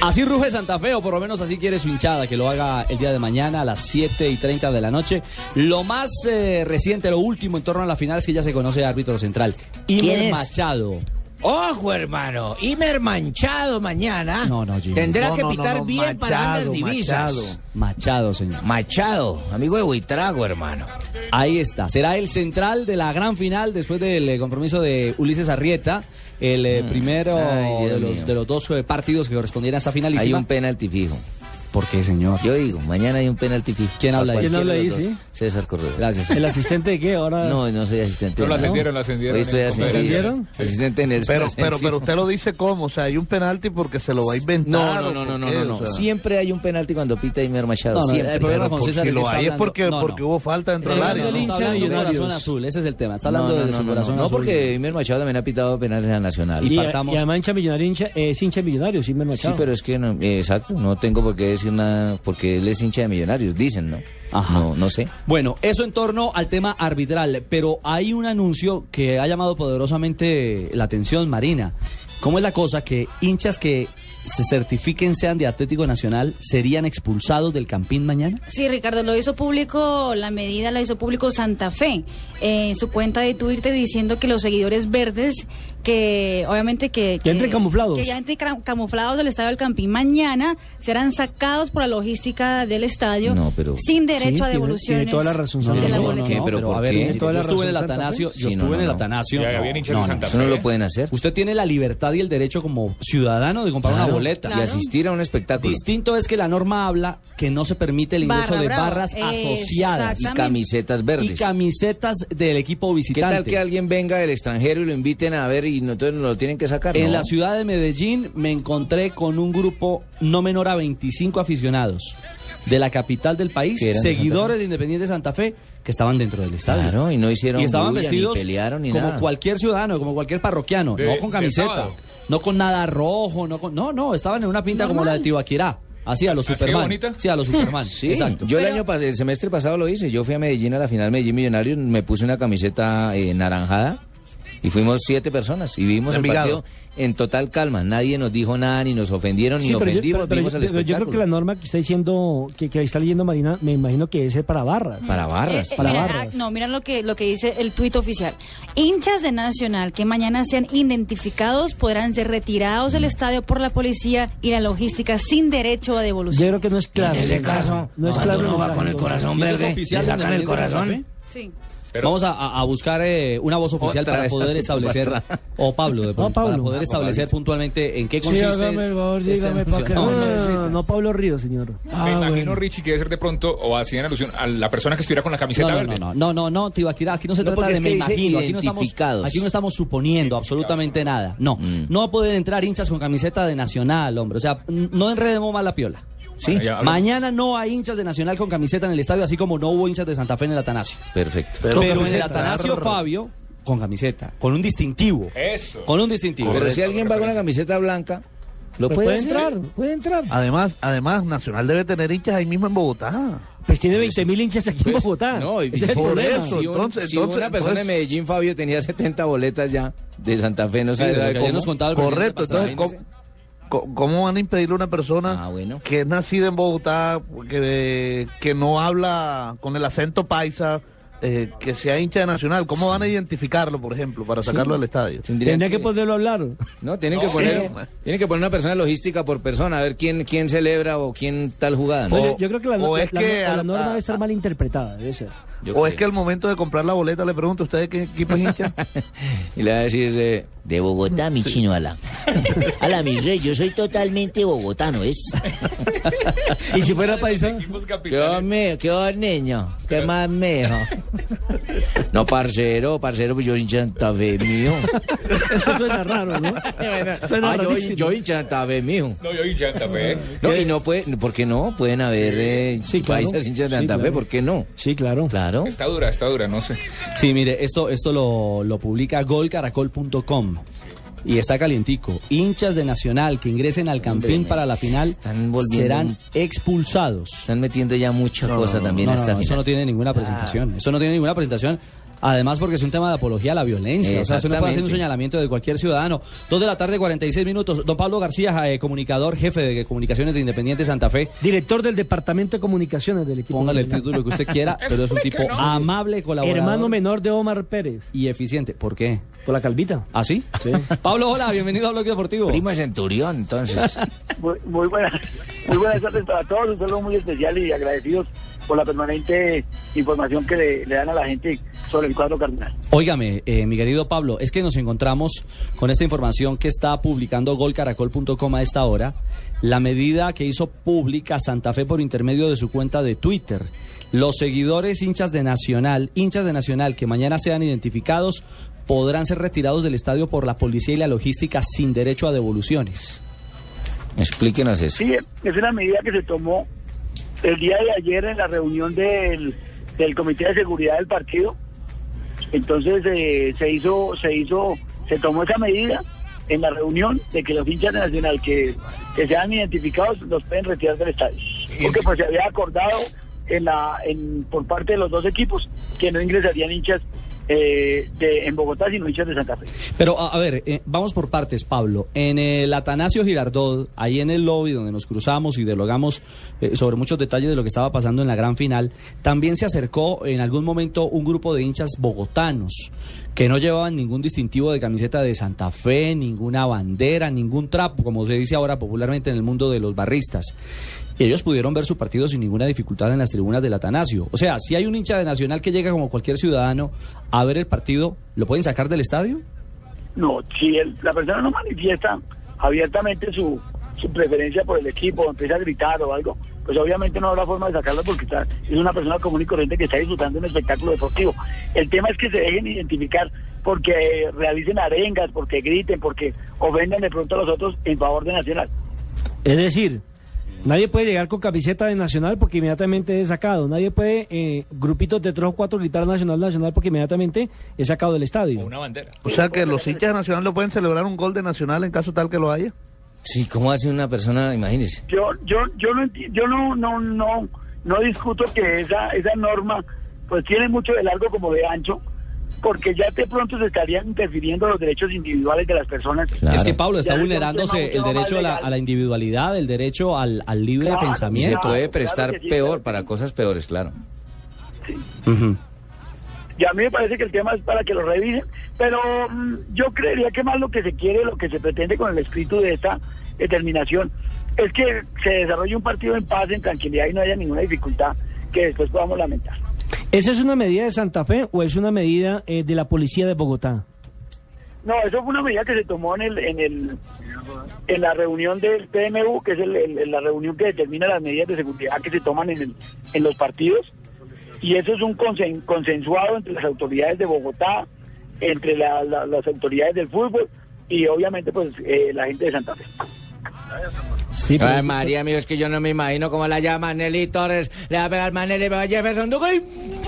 Así ruge Santa Fe, o por lo menos así quiere su hinchada, que lo haga el día de mañana a las 7 y 30 de la noche. Lo más eh, reciente, lo último en torno a la final es que ya se conoce el árbitro central. Imer es? Machado. Ojo, hermano. Imer Manchado mañana. No, no, Jimmy. Tendrá No, que no, pitar no, bien para las divisas. Machado. Machado, señor. Machado, amigo de Buitrago, hermano. Ahí está. Será el central de la gran final después del eh, compromiso de Ulises Arrieta. El eh, primero Mm. Ay, Dios de, los, de los dos eh, partidos que correspondían a esta finalísima. Hay un penalti fijo. ¿Por qué, señor? Yo digo, mañana hay un penalti fijo. ¿Quién habla ahí? ¿Quién habla ahí, sí? César Corredor. Gracias. ¿El asistente de qué? Ahora. No, no soy asistente. No, lo ¿no? ascendieron, lo ascendieron. Hoy estoy ascendiendo. ¿Ascendieron? Sí. Asistente en el Pero, pero, pero usted lo dice cómo, o sea, hay un penalti porque se lo va a No, inventar. no, ¿o no, no, no, no, no. O sea, Siempre hay un penalti cuando pita Imer Machado. No, no, siempre. el problema con César si es que lo está hay es hablando- porque, no, no. porque hubo falta dentro del Está área. hablando del hincha hincha de corazón azul, ese es el tema. Está No, hablando no, de no, su no, corazón no, azul. porque Imer Machado también ha pitado penales a Nacional. Y además hincha millonario, hincha, eh, es hincha de millonarios, Imer Sí, Machado. pero es que no, eh, exacto, no tengo por qué decir nada, porque él es hincha de millonarios, dicen, ¿no? Ajá. No, no sé. Bueno, eso en torno al tema arbitral, pero hay un anuncio que ha llamado poderosamente la atención, Marina. ¿Cómo es la cosa que hinchas que se certifiquen sean de Atlético Nacional serían expulsados del Campín mañana? Sí, Ricardo, lo hizo público, la medida la hizo público Santa Fe eh, en su cuenta de Twitter diciendo que los seguidores verdes, que obviamente que... Que entren camuflados. Que ya entren camuflados del estadio del Campín mañana serán sacados por la logística del estadio No, pero- sin derecho Sí, a tiene- devoluciones tiene toda la razón, de la. ¿Pero por a ver, qué? mire, Toda la yo estuve en el. Atanasio, yo no, estuve no, en el no. Atanasio. No Fe. lo pueden hacer. Usted tiene la libertad y el derecho como ciudadano de comprar una Claro, boleta. Y asistir a un espectáculo. Distinto es que la norma habla que no se permite el ingreso Barra de barras asociadas Y camisetas verdes. y camisetas del equipo ¿Qué visitante. tal que alguien venga del extranjero y lo inviten a ver y no, entonces lo tienen que sacar? En No. la ciudad de Medellín me encontré con un grupo no menor a 25 aficionados de la capital del país, seguidores de Independiente Santa Fe, que estaban dentro del estadio. Claro, y no hicieron y estaban bulla, vestidos ni pelearon, ni como nada. cualquier ciudadano, como cualquier parroquiano, De- no con camiseta. No con nada rojo, no con, no, no, estaban en una pinta como la de Tibaquirá, así a los ¿Así de Superman. bonita? Sí, a los Superman. Sí, exacto. yo el año pas- el semestre pasado lo hice. Yo fui a Medellín a la final Medellín Millonarios, me puse una camiseta eh, naranjada y fuimos siete personas y vimos De el partido en total calma. Nadie nos dijo nada, ni nos ofendieron, ni Sí, pero yo, ofendimos, pero- pero vimos yo- el pero yo creo que la norma que está diciendo, que, que está leyendo Marina, me imagino que es para barras. Para barras. Eh, eh, para mira, barras. ah, no, mira lo que, lo que dice el tuit oficial. Hinchas de Nacional que mañana sean identificados podrán ser retirados del estadio por la policía y la logística sin derecho a Yo devolución. creo que no es claro. En ese caso, no es claro. uno va con el corazón ¿Y eso es verde, le sacan el corazón. Sí. Pero- Vamos a, buscar eh, una voz oficial para poder establecer, o Pablo, de pronto, Pablo. para poder Ah, establecer puntualmente en qué Sí, consiste. hágame el favor, este dígame anuncio. para que No, no, no, no, Pablo Ríos, señor. Me imagino, Richie, que debe ser de pronto, o hacían alusión a la persona que estuviera con la camiseta No, no, verde. no, no, no, no, Tibaquirá, aquí no se No, trata de me imagino, aquí no, estamos, identificados. aquí no estamos suponiendo absolutamente nada. No, Mm. no pueden entrar hinchas con camiseta de Nacional, hombre. O sea, no enredemos más la piola. Sí, Bueno, Mañana no hay hinchas de Nacional con camiseta en el estadio, así como no hubo hinchas de Santa Fe en el Atanasio. perfecto. Pero, en el Atanasio. Fabio, con camiseta, con un distintivo. Eso. Con un distintivo. Pero si alguien va con una camiseta blanca, lo Pues puede, puede entrar, puede entrar. Además, además, Nacional debe tener hinchas ahí mismo en Bogotá. Pues tiene 20 mil hinchas aquí en Bogotá. No, y Ese es el por problema. eso. si, un- entonces- si una persona entonces- en Medellín, Fabio, tenía 70 boletas ya de Santa Fe, no Sí, sabe, cómo. nos contaba el Correcto, entonces. ¿cómo, cómo van a impedirle a una persona Ah, bueno. que es nacida en Bogotá, que, que no habla con el acento paisa, eh, que sea hincha de Nacional? ¿Cómo van a identificarlo, por ejemplo, para sacarlo del estadio? Tendrían Tendría que poderlo hablar. No, tienen No, que poner, sí. tienen que poner una persona logística por persona, a ver quién, quién celebra o quién tal jugada. ¿no? O- yo, yo creo que la, o la- es la- que la norma a- debe estar mal interpretada, debe ser. Yo ¿O creo. es que al momento de comprar la boleta le pregunto a usted de qué equipo es hincha? Y le va a decir, eh, de Bogotá, mi chino ala. Ala, mi rey, yo soy totalmente bogotano, ¿es? Y si fuera paisa, Equipos ¿Qué? ¿Qué niño? ¿Qué más, mijo? No, parcero, parcero, pues yo hincha de Santa Fe, mío. Eso suena raro, ¿no? Suena Ah, yo, yo hincha de Santa Fe, mío. No, yo hincha Santa Fe. No, y no puede, ¿por qué no? Pueden haber eh, Sí, claro. paisas hinchas de Sí, Santa Fe, claro. ¿por qué no? Sí, claro. Claro. Está dura, está dura, no sé. Sí, mire, esto, esto lo, lo publica golcaracol.com y está calientico. Hinchas de Nacional que ingresen al campín Hombre, para la final están volviendo serán expulsados. Están metiendo ya mucha cosa también No, a no, esta no, eso final. no tiene ninguna presentación. Eso no tiene ninguna presentación. Además, porque es un tema de apología a la violencia. O sea, eso no puede hacer un señalamiento de cualquier ciudadano. Dos de la tarde, 46 minutos. Don Pablo García, eh, comunicador, jefe de comunicaciones de Independiente Santa Fe. Director del Departamento de Comunicaciones del equipo. Póngale el título que usted quiera, pero es un tipo amable, colaborador Hermano menor de Omar Pérez. y eficiente. ¿Por qué? Por la calvita. ¿Ah, sí? Sí. Pablo, hola, bienvenido a Bloque Deportivo. Primo Centurión, entonces. Muy, muy buenas, muy buenas tardes para todos, un saludo muy especial y agradecidos por la permanente información que le, le dan a la gente sobre el cuadro cardenal. Óigame, eh, mi querido Pablo, es que nos encontramos con esta información que está publicando golcaracol.com a esta hora, la medida que hizo pública Santa Fe por intermedio de su cuenta de Twitter. Los seguidores hinchas de Nacional, hinchas de Nacional que mañana sean identificados, podrán ser retirados del estadio por la policía y la logística sin derecho a devoluciones. Explíquenos eso. Sí, es una medida que se tomó el día de ayer en la reunión del, del Comité de Seguridad del partido. Entonces eh, se hizo, se hizo, se tomó esa medida en la reunión de que los hinchas de Nacional que, que sean identificados los pueden retirar del estadio. Porque pues se había acordado en la, en, por parte de los dos equipos que no ingresarían hinchas eh, de, en Bogotá, sino hinchas de Santa Fe. Pero a, ver, eh, vamos por partes, Pablo. En el Atanasio Girardot, ahí en el lobby donde nos cruzamos y dialogamos eh, sobre muchos detalles de lo que estaba pasando en la gran final, también se acercó en algún momento un grupo de hinchas bogotanos que no llevaban ningún distintivo de camiseta de Santa Fe, ninguna bandera, ningún trapo, como se dice ahora popularmente en el mundo de los barristas. Y ellos pudieron ver su partido sin ninguna dificultad en las tribunas del Atanasio. O sea, si hay un hincha de Nacional que llega como cualquier ciudadano a ver el partido, ¿lo pueden sacar del estadio? No, si el- la persona no manifiesta abiertamente su, su preferencia por el equipo, empieza a gritar o algo, pues obviamente no habrá forma de sacarlo porque está, es una persona común y corriente que está disfrutando de un espectáculo deportivo. El tema es que se dejen identificar porque realicen arengas, porque griten, porque ofendan de pronto a los otros en favor de Nacional. Es decir, nadie puede llegar con camiseta de Nacional porque inmediatamente es sacado. Nadie puede, eh, grupitos de tres o cuatro, gritar Nacional, Nacional porque inmediatamente es sacado del estadio. Una bandera. O sea que los hinchas de Nacional no pueden celebrar un gol de Nacional en caso tal que lo haya. Sí, ¿cómo hace una persona, imagínese? Yo, yo, yo no enti- yo no, no, no, no discuto que esa, esa norma pues tiene mucho de largo como de ancho, porque ya de pronto se estarían interfiriendo los derechos individuales de las personas. Claro. Es que Pablo está Ya vulnerándose el derecho a la, legal. a la individualidad, el derecho al, al libre Claro, Y se pensamiento. Claro, puede prestar sí, peor claro. para cosas peores, claro. Ujú. Y a mí me parece que el tema es para que lo revisen, pero mm, yo creería que más lo que se quiere, lo que se pretende con el espíritu de esta determinación, es que se desarrolle un partido en paz, en tranquilidad y no haya ninguna dificultad que después podamos lamentar. ¿Esa es una medida de Santa Fe o es una medida eh, de la policía de Bogotá? No, eso fue una medida que se tomó en el en el en la reunión del PMU, que es el- el- la reunión que determina las medidas de seguridad que se toman en, el- en los partidos. Y eso es un consen- consensuado entre las autoridades de Bogotá, entre la- la- las autoridades del fútbol y obviamente pues eh, la gente de Santa Fe. Sí, Ay, María, amigo, es que yo no me imagino cómo la llama Nelly Torres. Le va a pegar Manelli, va a Jefferson Duque y...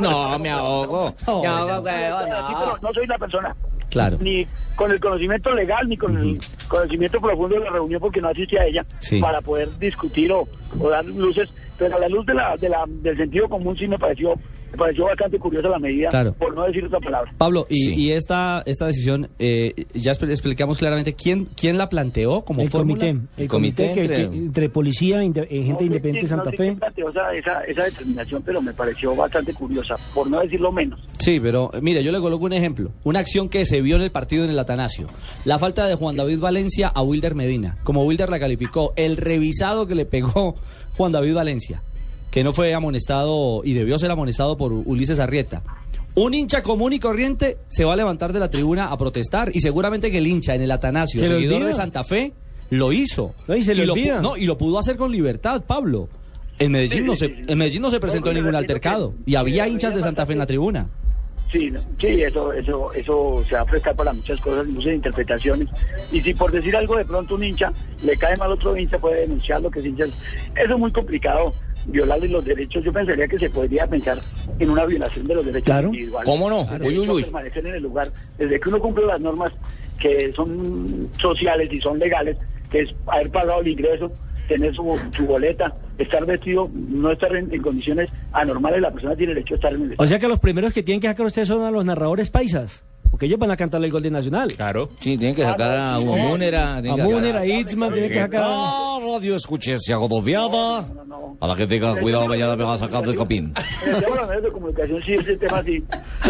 No, me ahogo. Me ahogo, no. soy la persona Claro. ni con el conocimiento legal ni con el conocimiento profundo de la reunión porque no asistí a ella Sí. para poder discutir o, o dar luces pero a la luz de la, de la, del sentido común sí me pareció me pareció bastante curiosa la medida Claro. por no decir otra palabra Pablo, y, Sí. y esta, esta decisión, eh, ya expl- explicamos claramente quién, quién la planteó como el fórmula. comité, el El comité, entre- que- entre policía, inde- eh, gente No independiente de Santa sé Fe. quién planteó esa, esa, esa determinación pero me pareció bastante curiosa por no decirlo menos Sí, pero eh, mire, yo le coloco un ejemplo. Una acción que se vio en el partido en el Atanasio. La falta de Juan David Valencia a Wilder Medina. Como Wilder la calificó, el revisado que le pegó Juan David Valencia, que no fue amonestado y debió ser amonestado por Ulises Arrieta. Un hincha común y corriente se va a levantar de la tribuna a protestar y seguramente que el hincha en el Atanasio, Se seguidor de Santa Fe, lo hizo. No, y se lo no, y lo pudo hacer con libertad, Pablo. En Medellín, Sí, no se, sí. en Medellín no se presentó No, ningún altercado. que- Y había hinchas de Santa Fe en la tribuna. Sí, no, sí, eso, eso, eso se va a prestar para muchas cosas, muchas interpretaciones. Y si por decir algo de pronto un hincha le cae mal otro hincha, puede denunciar lo que es hincha. Eso es muy complicado, violarle los derechos. Yo pensaría que se podría pensar en una violación de los derechos Claro. individuales. ¿Cómo no? Uy, uy, uy. permanecer en el lugar. Desde que uno cumple las normas que son sociales y son legales, que es haber pagado el ingreso, tener su, su boleta, estar vestido, no estar en, en condiciones anormales, la persona tiene derecho a estar en el O sea que los primeros que tienen que sacar ustedes son a los narradores paisas. Porque ellos van a cantarle el gol de Nacional. Claro. Sí, tienen que sacar a Ah. Múnera. A tienen que sacar Múnera, a Itzman, tienen que sacar a... Radio escuches agobiada. No, no. A la que tenga cuidado, mañana me va a sacar del copín.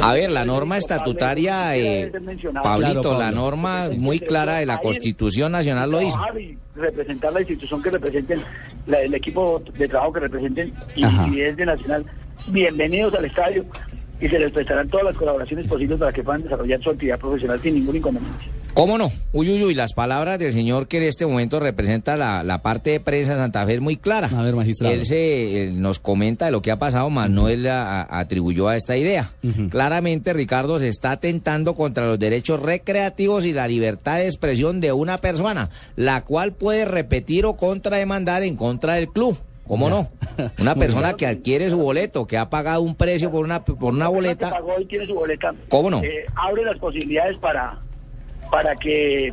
A ver, la norma estatutaria, eh. Pablito, la norma muy clara de la Constitución Nacional lo dice. Representar la institución que representen, la- el equipo de trabajo que representen y es de Nacional. Bienvenidos al estadio y se les prestarán todas las colaboraciones posibles para que puedan desarrollar su actividad profesional sin ningún inconveniente. ¿Cómo no? Uy, uy, uy, las palabras del señor que en este momento representa la, la parte de prensa de Santa Fe es muy clara. A ver, magistrado. Él se él nos comenta de lo que ha pasado, más no él la- a- atribuyó a esta idea. Claramente, Ricardo se está atentando contra los derechos recreativos y la libertad de expresión de una persona, la cual puede repetir o contrademandar en contra del club. ¿Cómo no? Una persona que adquiere su boleto, que ha pagado un precio por una, por una boleta. pagó y tiene su boleta. ¿Cómo no? eh, abre las posibilidades para para que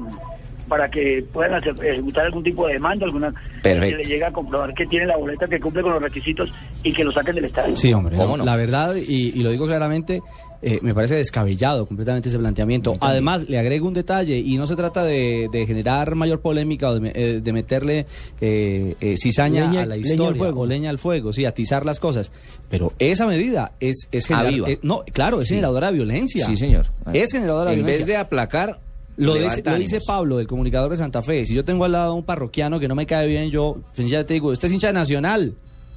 para que puedan hacer, ejecutar algún tipo de demanda, alguna Perfecto. que le llegue a comprobar que tiene la boleta que cumple con los requisitos y que lo saquen del estadio. Sí, hombre. ¿Cómo no, no? La verdad, y, y lo digo claramente, eh, me parece descabellado completamente ese planteamiento. Además, le agrego un detalle, y no se trata de, de generar mayor polémica o de, eh, de meterle eh, eh, cizaña Leña- a la leña al historia fuego. o leña al fuego, sí, atizar las cosas. Pero esa medida es, es Aviva. eh, no, claro, es Sí. generadora de violencia. Sí, señor. Es generadora de En violencia. vez de aplacar, Lo dice, lo dice. Pablo, el comunicador de Santa Fe. Si yo tengo al lado a un parroquiano que no me cae bien, yo sencillamente digo, usted es hincha de Nacional.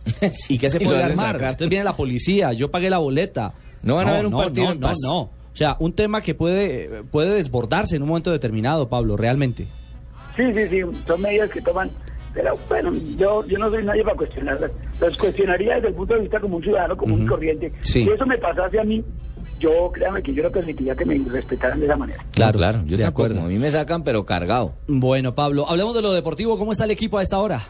¿Y qué se puede armar? Entonces viene la policía, yo pagué la boleta. No van a ver un no, partido no, en paz. no. O sea, un tema que puede, puede desbordarse en un momento determinado, Pablo, realmente. Sí, sí, sí, son medidas que toman. Pero bueno, yo, yo no soy nadie para cuestionarlas. Las cuestionaría desde el punto de vista como un ciudadano común y corriente. Sí. Si eso me pasase a mí, yo créame que yo no permitiría que me respetaran de esa manera. Claro, claro, yo de tampoco. acuerdo. A mí me sacan, pero cargado. Bueno, Pablo, hablemos de lo deportivo. ¿Cómo está el equipo a esta hora?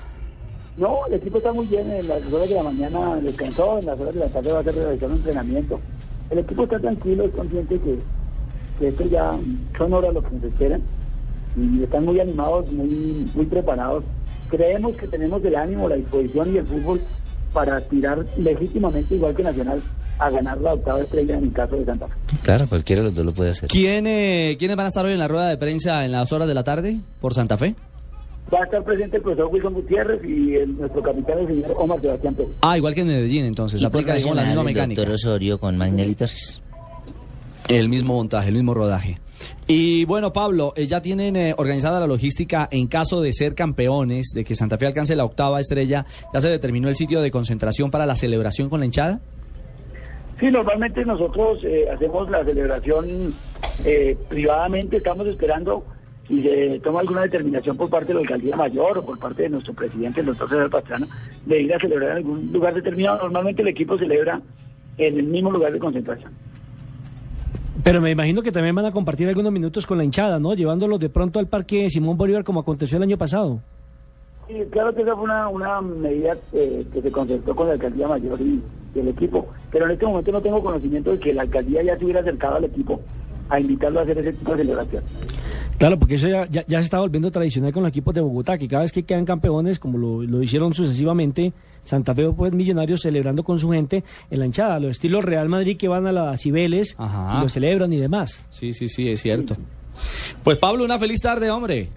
No, el equipo está muy bien. En las horas de la mañana descansó, en las horas de la tarde va a hacer realizar un entrenamiento. El equipo está tranquilo, es consciente que, que esto ya son horas lo que nos esperan y están muy animados, muy, muy preparados. Creemos que tenemos el ánimo, la disposición y el fútbol para aspirar legítimamente, igual que Nacional, a ganar la octava estrella en el caso de Santa Fe. Claro, cualquiera de los dos lo puede hacer. ¿Quién, eh, ¿Quiénes van a estar hoy en la rueda de prensa en las horas de la tarde por Santa Fe? Va a estar presente el profesor Wilson Gutiérrez y el- nuestro capitán, el señor Omar Sebastián Pérez. Ah, igual que en Medellín, entonces. Aplica digamos, la misma mecánica. Osorio con Magnelli Torres. El mismo montaje, el mismo rodaje. Y bueno, Pablo, eh, ¿ya tienen eh, organizada la logística en caso de ser campeones, de que Santa Fe alcance la octava estrella? ¿Ya se determinó el sitio de concentración para la celebración con la hinchada? Sí, normalmente nosotros eh, hacemos la celebración eh, privadamente, estamos esperando si se toma alguna determinación por parte de la alcaldía mayor o por parte de nuestro presidente, el doctor César Pastrana, de ir a celebrar en algún lugar determinado. Normalmente el equipo celebra en el mismo lugar de concentración. Pero me imagino que también van a compartir algunos minutos con la hinchada, ¿no? Llevándolos de pronto al parque Simón Bolívar como aconteció el año pasado. Sí, claro que esa fue una, una medida eh, que se concertó con la alcaldía mayor y, y el equipo, pero en este momento no tengo conocimiento de que la alcaldía ya se hubiera acercado al equipo a invitarlo a hacer ese tipo de celebración. Claro, porque eso ya, ya, ya se está volviendo tradicional con los equipos de Bogotá, que cada vez que quedan campeones, como lo, lo hicieron sucesivamente, Santa Fe pues Millonarios celebrando con su gente en la hinchada, los estilos Real Madrid que van a las Cibeles Ajá. y lo celebran y demás. Sí, sí, sí, es cierto. Pues Pablo, una feliz tarde, hombre.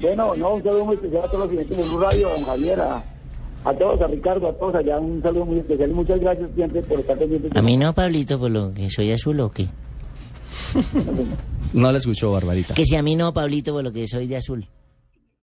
Bueno, no, un saludo muy especial a todos los clientes de Blue Radio, a don Javier, a, a todos, a Ricardo, a todos allá, un saludo muy especial y muchas gracias siempre por estar pendientes. A mí no, Pablito, por lo que soy azul o qué. No la escuchó, Barbarita. Que si a mí no, Pablito, por lo que soy de azul.